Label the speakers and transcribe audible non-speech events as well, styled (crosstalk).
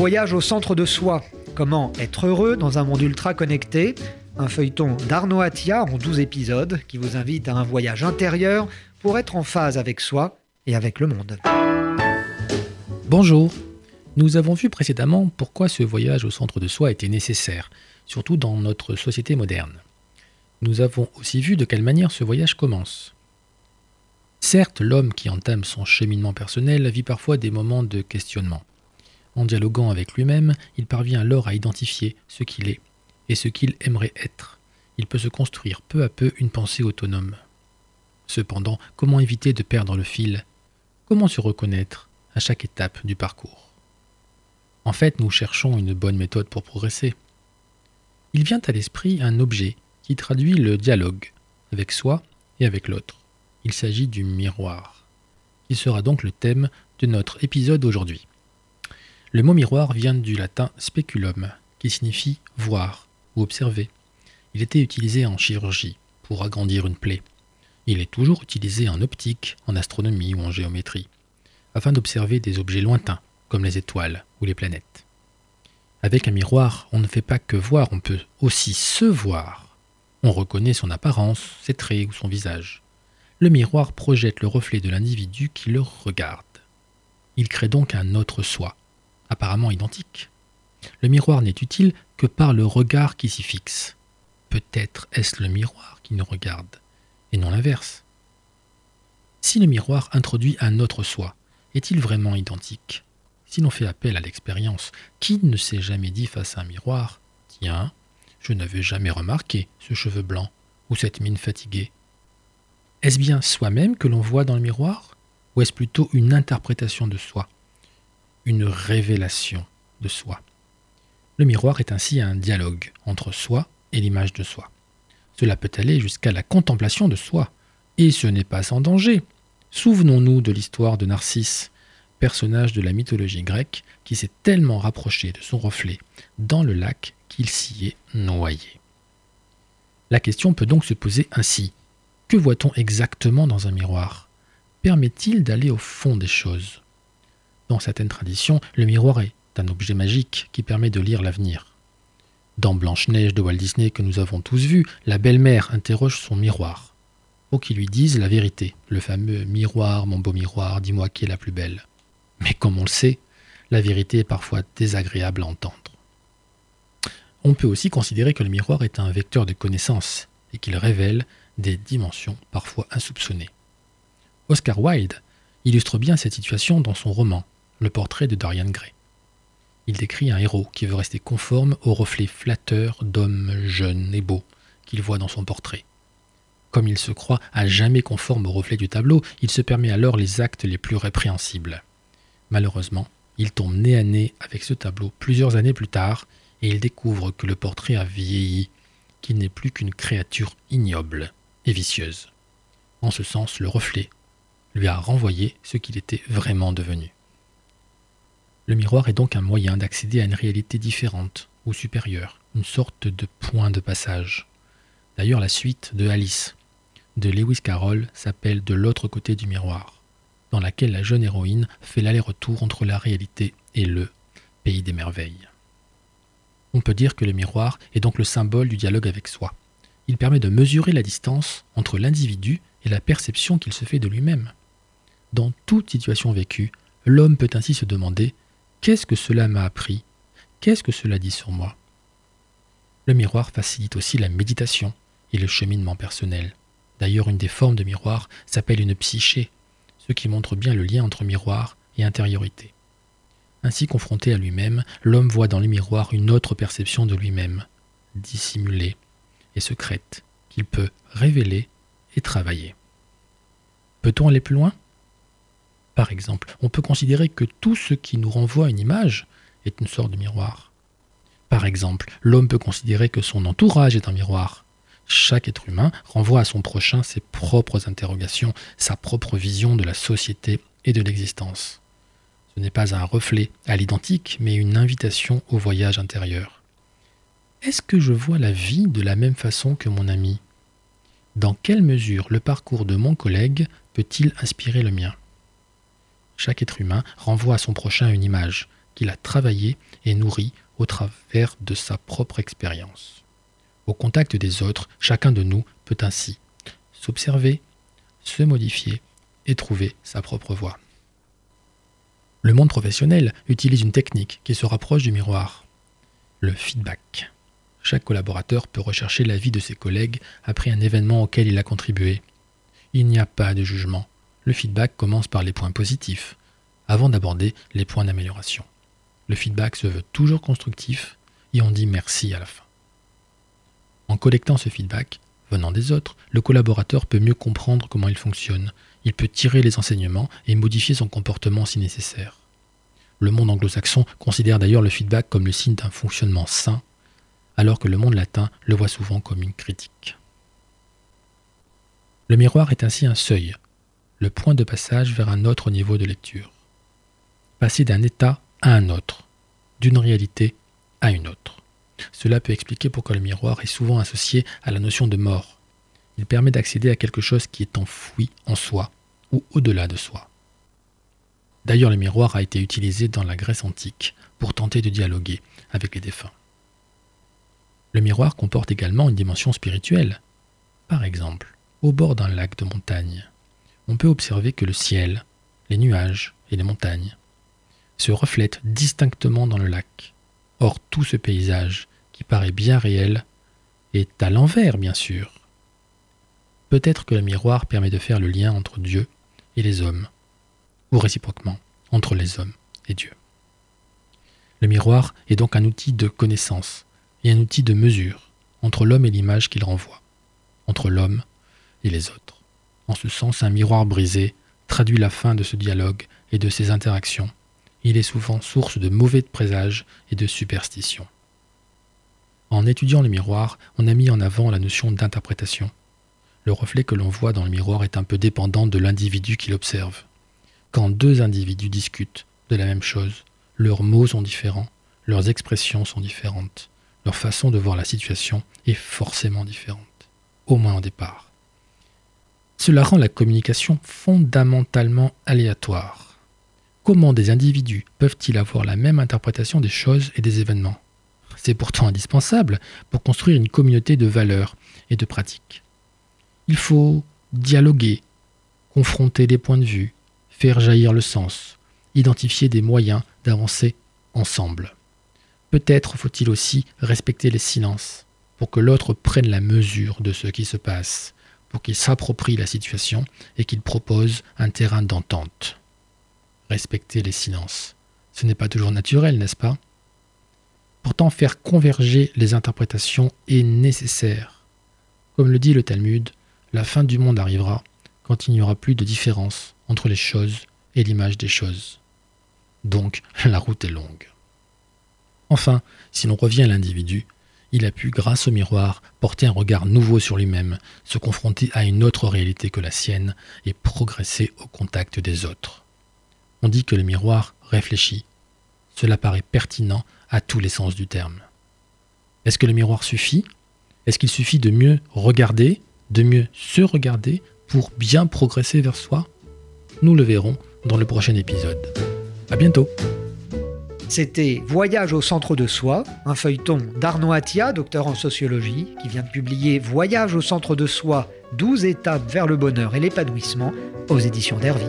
Speaker 1: Voyage au centre de soi. Comment être heureux dans un monde ultra connecté? Un feuilleton d'Arnaud Attia en 12 épisodes qui vous invite à un voyage intérieur pour être en phase avec soi et avec le monde.
Speaker 2: Bonjour. Nous avons vu précédemment pourquoi ce voyage au centre de soi était nécessaire, surtout dans notre société moderne. Nous avons aussi vu de quelle manière ce voyage commence. Certes, l'homme qui entame son cheminement personnel vit parfois des moments de questionnement. En dialoguant avec lui-même, il parvient alors à identifier ce qu'il est et ce qu'il aimerait être. Il peut se construire peu à peu une pensée autonome. Cependant, comment éviter de perdre le fil? Comment se reconnaître à chaque étape du parcours? En fait, nous cherchons une bonne méthode pour progresser. Il vient à l'esprit un objet qui traduit le dialogue avec soi et avec l'autre. Il s'agit du miroir, qui sera donc le thème de notre épisode aujourd'hui. Le mot miroir vient du latin speculum, qui signifie voir ou observer. Il était utilisé en chirurgie pour agrandir une plaie. Il est toujours utilisé en optique, en astronomie ou en géométrie, afin d'observer des objets lointains, comme les étoiles ou les planètes. Avec un miroir, on ne fait pas que voir, on peut aussi se voir. On reconnaît son apparence, ses traits ou son visage le miroir projette le reflet de l'individu qui le regarde. Il crée donc un autre soi, apparemment identique. Le miroir n'est utile que par le regard qui s'y fixe. Peut-être est-ce le miroir qui nous regarde, et non l'inverse. Si le miroir introduit un autre soi, est-il vraiment identique? Si l'on fait appel à l'expérience, qui ne s'est jamais dit face à un miroir Tiens, je n'avais jamais remarqué ce cheveu blanc ou cette mine fatiguée est-ce bien soi-même que l'on voit dans le miroir Ou est-ce plutôt une interprétation de soi? Une révélation de soi Le miroir est ainsi un dialogue entre soi et l'image de soi. Cela peut aller jusqu'à la contemplation de soi. Et ce n'est pas sans danger. Souvenons-nous de l'histoire de Narcisse, personnage de la mythologie grecque qui s'est tellement rapproché de son reflet dans le lac qu'il s'y est noyé. La question peut donc se poser ainsi. Que voit-on exactement dans un miroir? Permet-il d'aller au fond des choses? Dans certaines traditions, le miroir est un objet magique qui permet de lire l'avenir. Dans Blanche-Neige de Walt Disney que nous avons tous vu, la belle-mère interroge son miroir pour qu'il lui dise la vérité, le fameux miroir, mon beau miroir, dis-moi qui est la plus belle. Mais comme on le sait, la vérité est parfois désagréable à entendre. On peut aussi considérer que le miroir est un vecteur de connaissance et qu'il révèle des dimensions parfois insoupçonnées. Oscar Wilde illustre bien cette situation dans son roman Le portrait de Dorian Gray. Il décrit un héros qui veut rester conforme au reflet flatteur d'hommes jeunes et beaux qu'il voit dans son portrait. Comme il se croit à jamais conforme au reflet du tableau, il se permet alors les actes les plus répréhensibles. Malheureusement, il tombe nez à nez avec ce tableau plusieurs années plus tard et il découvre que le portrait a vieilli, qu'il n'est plus qu'une créature ignoble et vicieuse. En ce sens, le reflet lui a renvoyé ce qu'il était vraiment devenu. Le miroir est donc un moyen d'accéder à une réalité différente ou supérieure, une sorte de point de passage. D'ailleurs, la suite de Alice de Lewis Carroll s'appelle De l'autre côté du miroir, dans laquelle la jeune héroïne fait l'aller-retour entre la réalité et le pays des merveilles. On peut dire que le miroir est donc le symbole du dialogue avec soi il permet de mesurer la distance entre l'individu et la perception qu'il se fait de lui-même. Dans toute situation vécue, l'homme peut ainsi se demander Qu'est-ce que cela m'a appris? Qu'est-ce que cela dit sur moi? Le miroir facilite aussi la méditation et le cheminement personnel. D'ailleurs, une des formes de miroir s'appelle une psyché, ce qui montre bien le lien entre miroir et intériorité. Ainsi confronté à lui-même, l'homme voit dans le miroir une autre perception de lui-même, dissimulée, et secrète qu'il peut révéler et travailler. Peut-on aller plus loin? Par exemple, on peut considérer que tout ce qui nous renvoie une image est une sorte de miroir. Par exemple, l'homme peut considérer que son entourage est un miroir. Chaque être humain renvoie à son prochain ses propres interrogations, sa propre vision de la société et de l'existence. Ce n'est pas un reflet à l'identique, mais une invitation au voyage intérieur. Est-ce que je vois la vie de la même façon que mon ami? Dans quelle mesure le parcours de mon collègue peut-il inspirer le mien? Chaque être humain renvoie à son prochain une image qu'il a travaillé et nourri au travers de sa propre expérience. Au contact des autres, chacun de nous peut ainsi s'observer, se modifier et trouver sa propre voie. Le monde professionnel utilise une technique qui se rapproche du miroir, le feedback. Chaque collaborateur peut rechercher l'avis de ses collègues après un événement auquel il a contribué. Il n'y a pas de jugement. Le feedback commence par les points positifs, avant d'aborder les points d'amélioration. Le feedback se veut toujours constructif et on dit merci à la fin. En collectant ce feedback venant des autres, le collaborateur peut mieux comprendre comment il fonctionne, il peut tirer les enseignements et modifier son comportement si nécessaire. Le monde anglo-saxon considère d'ailleurs le feedback comme le signe d'un fonctionnement sain, alors que le monde latin le voit souvent comme une critique. Le miroir est ainsi un seuil, le point de passage vers un autre niveau de lecture. Passer d'un état à un autre, d'une réalité à une autre. Cela peut expliquer pourquoi le miroir est souvent associé à la notion de mort. Il permet d'accéder à quelque chose qui est enfoui en soi ou au-delà de soi. D'ailleurs, le miroir a été utilisé dans la Grèce antique pour tenter de dialoguer avec les défunts. Le miroir comporte également une dimension spirituelle. Par exemple, au bord d'un lac de montagne, on peut observer que le ciel, les nuages et les montagnes se reflètent distinctement dans le lac. Or, tout ce paysage, qui paraît bien réel, est à l'envers, bien sûr. Peut-être que le miroir permet de faire le lien entre Dieu et les hommes, ou réciproquement, entre les hommes et Dieu. Le miroir est donc un outil de connaissance et un outil de mesure entre l'homme et l'image qu'il renvoie, entre l'homme et les autres. En ce sens, un miroir brisé traduit la fin de ce dialogue et de ces interactions. Il est souvent source de mauvais présages et de superstitions. En étudiant le miroir, on a mis en avant la notion d'interprétation. Le reflet que l'on voit dans le miroir est un peu dépendant de l'individu qui l'observe. Quand deux individus discutent de la même chose, leurs mots sont différents, leurs expressions sont différentes, leur façon de voir la situation est forcément différente, au moins au départ. Cela rend la communication fondamentalement aléatoire. Comment des individus peuvent-ils avoir la même interprétation des choses et des événements? C'est pourtant indispensable pour construire une communauté de valeurs et de pratiques. Il faut dialoguer, confronter des points de vue, faire jaillir le sens, identifier des moyens d'avancer ensemble. Peut-être faut-il aussi respecter les silences pour que l'autre prenne la mesure de ce qui se passe, pour qu'il s'approprie la situation et qu'il propose un terrain d'entente. Respecter les silences. Ce n'est pas toujours naturel, n'est-ce pas? Pourtant, faire converger les interprétations est nécessaire. Comme le dit le Talmud, la fin du monde arrivera quand il n'y aura plus de différence entre les choses et l'image des choses. Donc (laughs) la route est longue. Enfin, si l'on revient à l'individu, il a pu, grâce au miroir, porter un regard nouveau sur lui-même, se confronter à une autre réalité que la sienne et progresser au contact des autres. On dit que le miroir réfléchit. Cela paraît pertinent à tous les sens du terme. Est-ce que le miroir suffit? Est-ce qu'il suffit de mieux regarder, de mieux se regarder pour bien progresser vers soi? Nous le verrons dans le prochain épisode. À bientôt
Speaker 1: c'était Voyage au centre de soi, un feuilleton d'Arnaud Attia, docteur en sociologie, qui vient de publier Voyage au centre de soi, 12 étapes vers le bonheur et l'épanouissement aux éditions d'Hervy.